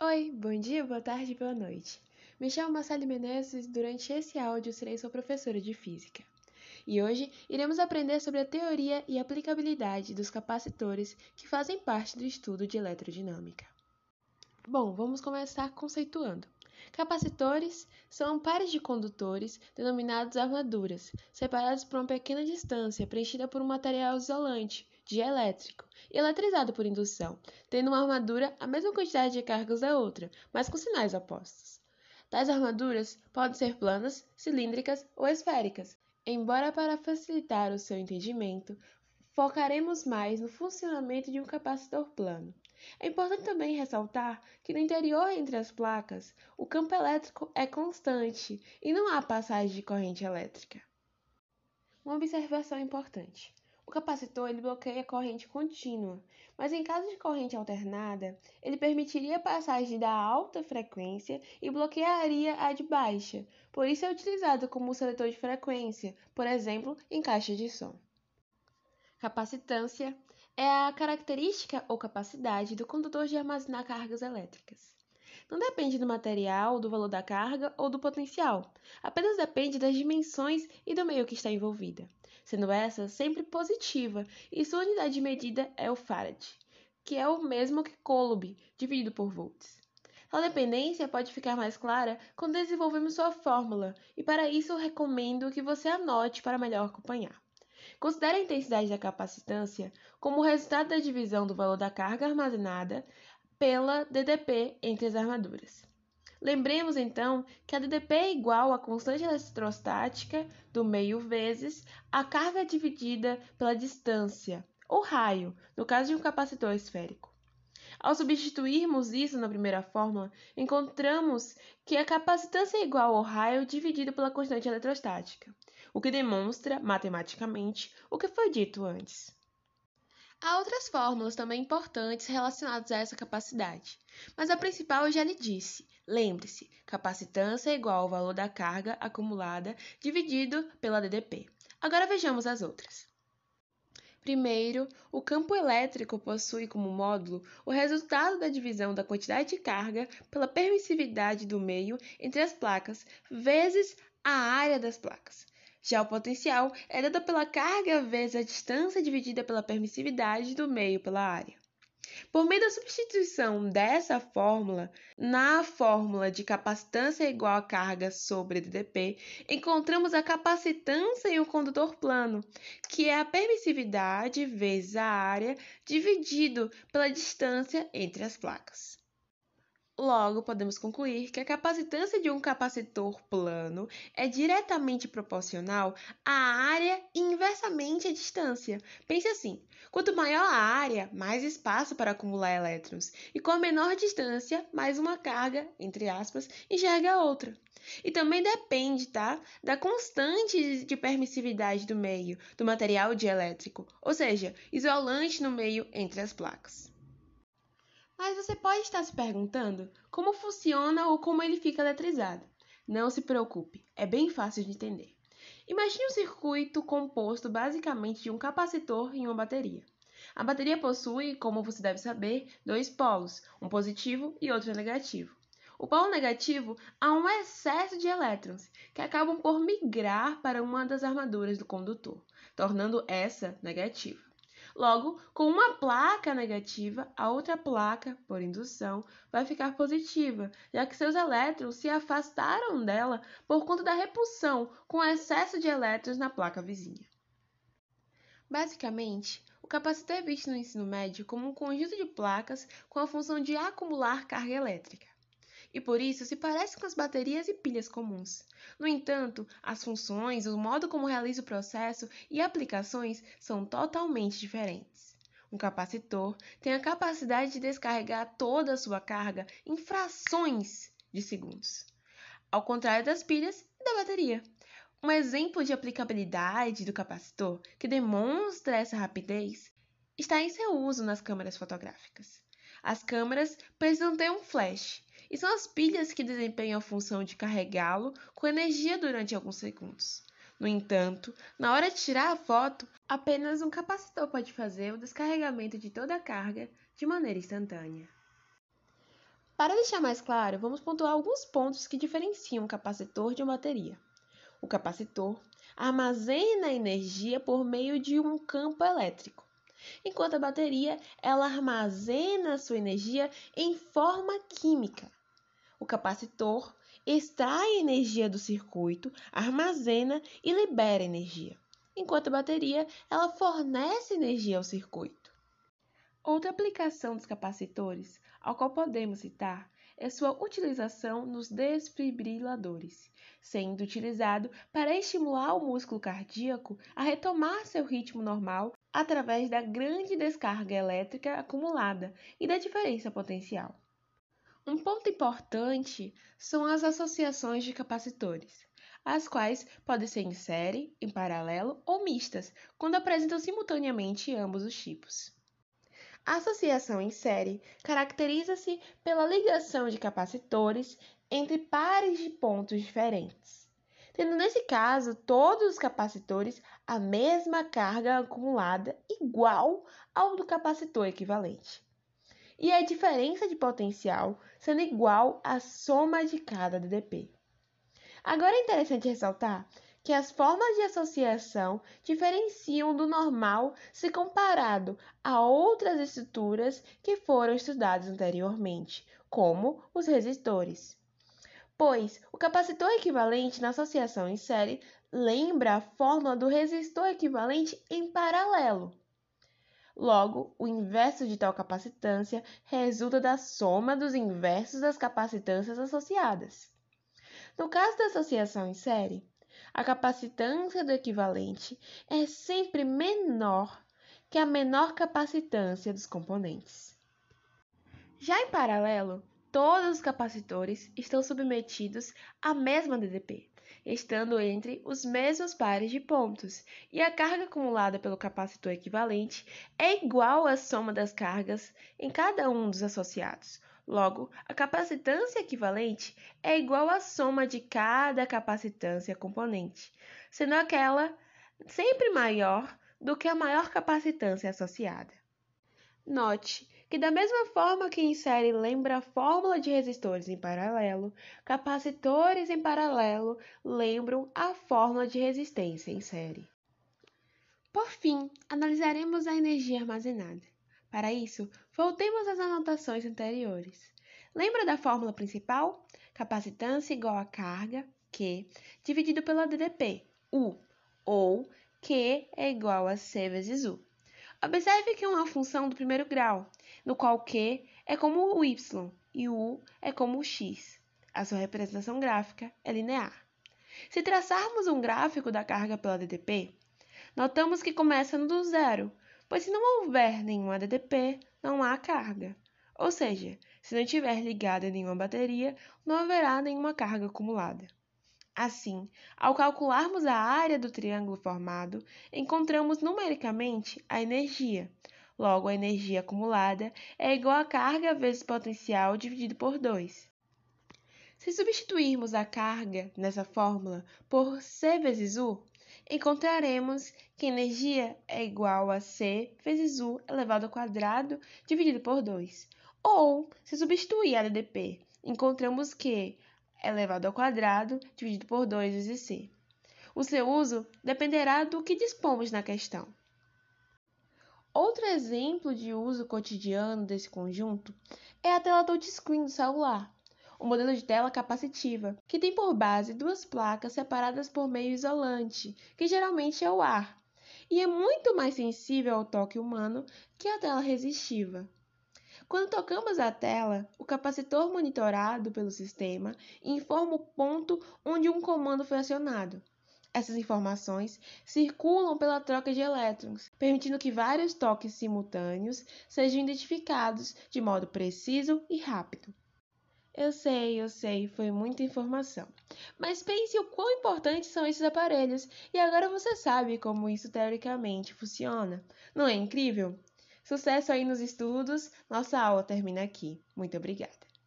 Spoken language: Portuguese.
Oi, bom dia, boa tarde, boa noite. Me chamo Marcelo Menezes e durante esse áudio serei sua professora de Física. E hoje iremos aprender sobre a teoria e aplicabilidade dos capacitores que fazem parte do estudo de eletrodinâmica. Bom, vamos começar conceituando. Capacitores são pares de condutores denominados armaduras, separados por uma pequena distância preenchida por um material isolante, dielétrico, eletrizado por indução, tendo uma armadura a mesma quantidade de cargas da outra, mas com sinais opostos. Tais armaduras podem ser planas, cilíndricas ou esféricas. Embora para facilitar o seu entendimento, focaremos mais no funcionamento de um capacitor plano. É importante também ressaltar que no interior entre as placas, o campo elétrico é constante e não há passagem de corrente elétrica. Uma observação importante. O capacitor ele bloqueia a corrente contínua, mas em caso de corrente alternada, ele permitiria a passagem da alta frequência e bloquearia a de baixa. Por isso é utilizado como seletor de frequência, por exemplo, em caixa de som. Capacitância é a característica ou capacidade do condutor de armazenar cargas elétricas. Não depende do material, do valor da carga ou do potencial, apenas depende das dimensões e do meio que está envolvida sendo essa sempre positiva, e sua unidade de medida é o farad, que é o mesmo que coulomb, dividido por volts. A dependência pode ficar mais clara quando desenvolvemos sua fórmula, e para isso eu recomendo que você anote para melhor acompanhar. Considere a intensidade da capacitância como o resultado da divisão do valor da carga armazenada pela DDP entre as armaduras. Lembremos então que a DDP é igual à constante eletrostática do meio vezes a carga dividida pela distância, ou raio, no caso de um capacitor esférico. Ao substituirmos isso na primeira fórmula, encontramos que a capacitância é igual ao raio dividido pela constante eletrostática, o que demonstra, matematicamente, o que foi dito antes. Há outras fórmulas também importantes relacionadas a essa capacidade, mas a principal eu já lhe disse. Lembre-se, capacitância é igual ao valor da carga acumulada dividido pela DDP. Agora vejamos as outras. Primeiro, o campo elétrico possui como módulo o resultado da divisão da quantidade de carga pela permissividade do meio entre as placas vezes a área das placas. Já o potencial é dado pela carga vezes a distância dividida pela permissividade do meio pela área. Por meio da substituição dessa fórmula na fórmula de capacitância igual a carga sobre DDP, encontramos a capacitância em um condutor plano, que é a permissividade vezes a área dividido pela distância entre as placas. Logo, podemos concluir que a capacitância de um capacitor plano é diretamente proporcional à área e inversamente à distância. Pense assim: quanto maior a área, mais espaço para acumular elétrons, e com a menor distância, mais uma carga, entre aspas, enxerga a outra. E também depende, tá, da constante de permissividade do meio, do material dielétrico, ou seja, isolante no meio entre as placas. Mas você pode estar se perguntando como funciona ou como ele fica eletrizado. Não se preocupe, é bem fácil de entender. Imagine um circuito composto basicamente de um capacitor e uma bateria. A bateria possui, como você deve saber, dois polos, um positivo e outro negativo. O polo negativo há um excesso de elétrons que acabam por migrar para uma das armaduras do condutor, tornando essa negativa. Logo, com uma placa negativa, a outra placa, por indução, vai ficar positiva, já que seus elétrons se afastaram dela por conta da repulsão com excesso de elétrons na placa vizinha. Basicamente, o capacitor é visto no ensino médio como um conjunto de placas com a função de acumular carga elétrica e por isso se parece com as baterias e pilhas comuns. No entanto, as funções, o modo como realiza o processo e aplicações são totalmente diferentes. Um capacitor tem a capacidade de descarregar toda a sua carga em frações de segundos, ao contrário das pilhas e da bateria. Um exemplo de aplicabilidade do capacitor que demonstra essa rapidez está em seu uso nas câmeras fotográficas. As câmeras precisam ter um flash, e são as pilhas que desempenham a função de carregá-lo com energia durante alguns segundos. No entanto, na hora de tirar a foto, apenas um capacitor pode fazer o descarregamento de toda a carga de maneira instantânea. Para deixar mais claro, vamos pontuar alguns pontos que diferenciam um capacitor de uma bateria. O capacitor armazena energia por meio de um campo elétrico, enquanto a bateria ela armazena sua energia em forma química. O capacitor extrai energia do circuito, armazena e libera energia, enquanto a bateria ela fornece energia ao circuito. Outra aplicação dos capacitores, ao qual podemos citar, é sua utilização nos desfibriladores, sendo utilizado para estimular o músculo cardíaco a retomar seu ritmo normal através da grande descarga elétrica acumulada e da diferença potencial. Um ponto importante são as associações de capacitores, as quais podem ser em série, em paralelo ou mistas, quando apresentam simultaneamente ambos os tipos. A associação em série caracteriza-se pela ligação de capacitores entre pares de pontos diferentes, tendo nesse caso todos os capacitores a mesma carga acumulada igual ao do capacitor equivalente, e a diferença de potencial sendo igual à soma de cada DDP. Agora é interessante ressaltar que as formas de associação diferenciam do normal se comparado a outras estruturas que foram estudadas anteriormente, como os resistores. Pois o capacitor equivalente na associação em série lembra a fórmula do resistor equivalente em paralelo. Logo, o inverso de tal capacitância resulta da soma dos inversos das capacitâncias associadas. No caso da associação em série, a capacitância do equivalente é sempre menor que a menor capacitância dos componentes. Já em paralelo, todos os capacitores estão submetidos à mesma DDP, estando entre os mesmos pares de pontos, e a carga acumulada pelo capacitor equivalente é igual à soma das cargas em cada um dos associados, Logo, a capacitância equivalente é igual à soma de cada capacitância componente, sendo aquela sempre maior do que a maior capacitância associada. Note que, da mesma forma que em série lembra a fórmula de resistores em paralelo, capacitores em paralelo lembram a fórmula de resistência em série. Por fim, analisaremos a energia armazenada. Para isso, voltemos às anotações anteriores. Lembra da fórmula principal? Capacitância igual a carga, Q, dividido pela DDP, U, ou Q é igual a C vezes U. Observe que é uma função do primeiro grau, no qual Q é como o Y e U é como o X. A sua representação gráfica é linear. Se traçarmos um gráfico da carga pela DDP, notamos que começa no do zero, pois se não houver nenhuma DDP, não há carga. Ou seja, se não estiver ligada nenhuma bateria, não haverá nenhuma carga acumulada. Assim, ao calcularmos a área do triângulo formado, encontramos numericamente a energia. Logo, a energia acumulada é igual a carga vezes potencial dividido por 2. Se substituirmos a carga nessa fórmula por C vezes U, encontraremos que energia é igual a C vezes U elevado ao quadrado dividido por 2. Ou, se substituir a DDP, encontramos que elevado ao quadrado dividido por 2 vezes C. O seu uso dependerá do que dispomos na questão. Outro exemplo de uso cotidiano desse conjunto é a tela touchscreen do celular, o modelo de tela capacitiva, que tem por base duas placas separadas por meio isolante, que geralmente é o ar, e é muito mais sensível ao toque humano que a tela resistiva. Quando tocamos a tela, o capacitor monitorado pelo sistema informa o ponto onde um comando foi acionado. Essas informações circulam pela troca de elétrons, permitindo que vários toques simultâneos sejam identificados de modo preciso e rápido. Eu sei, eu sei, foi muita informação. Mas pense o quão importantes são esses aparelhos e agora você sabe como isso teoricamente funciona. Não é incrível? Sucesso aí nos estudos. Nossa aula termina aqui. Muito obrigada.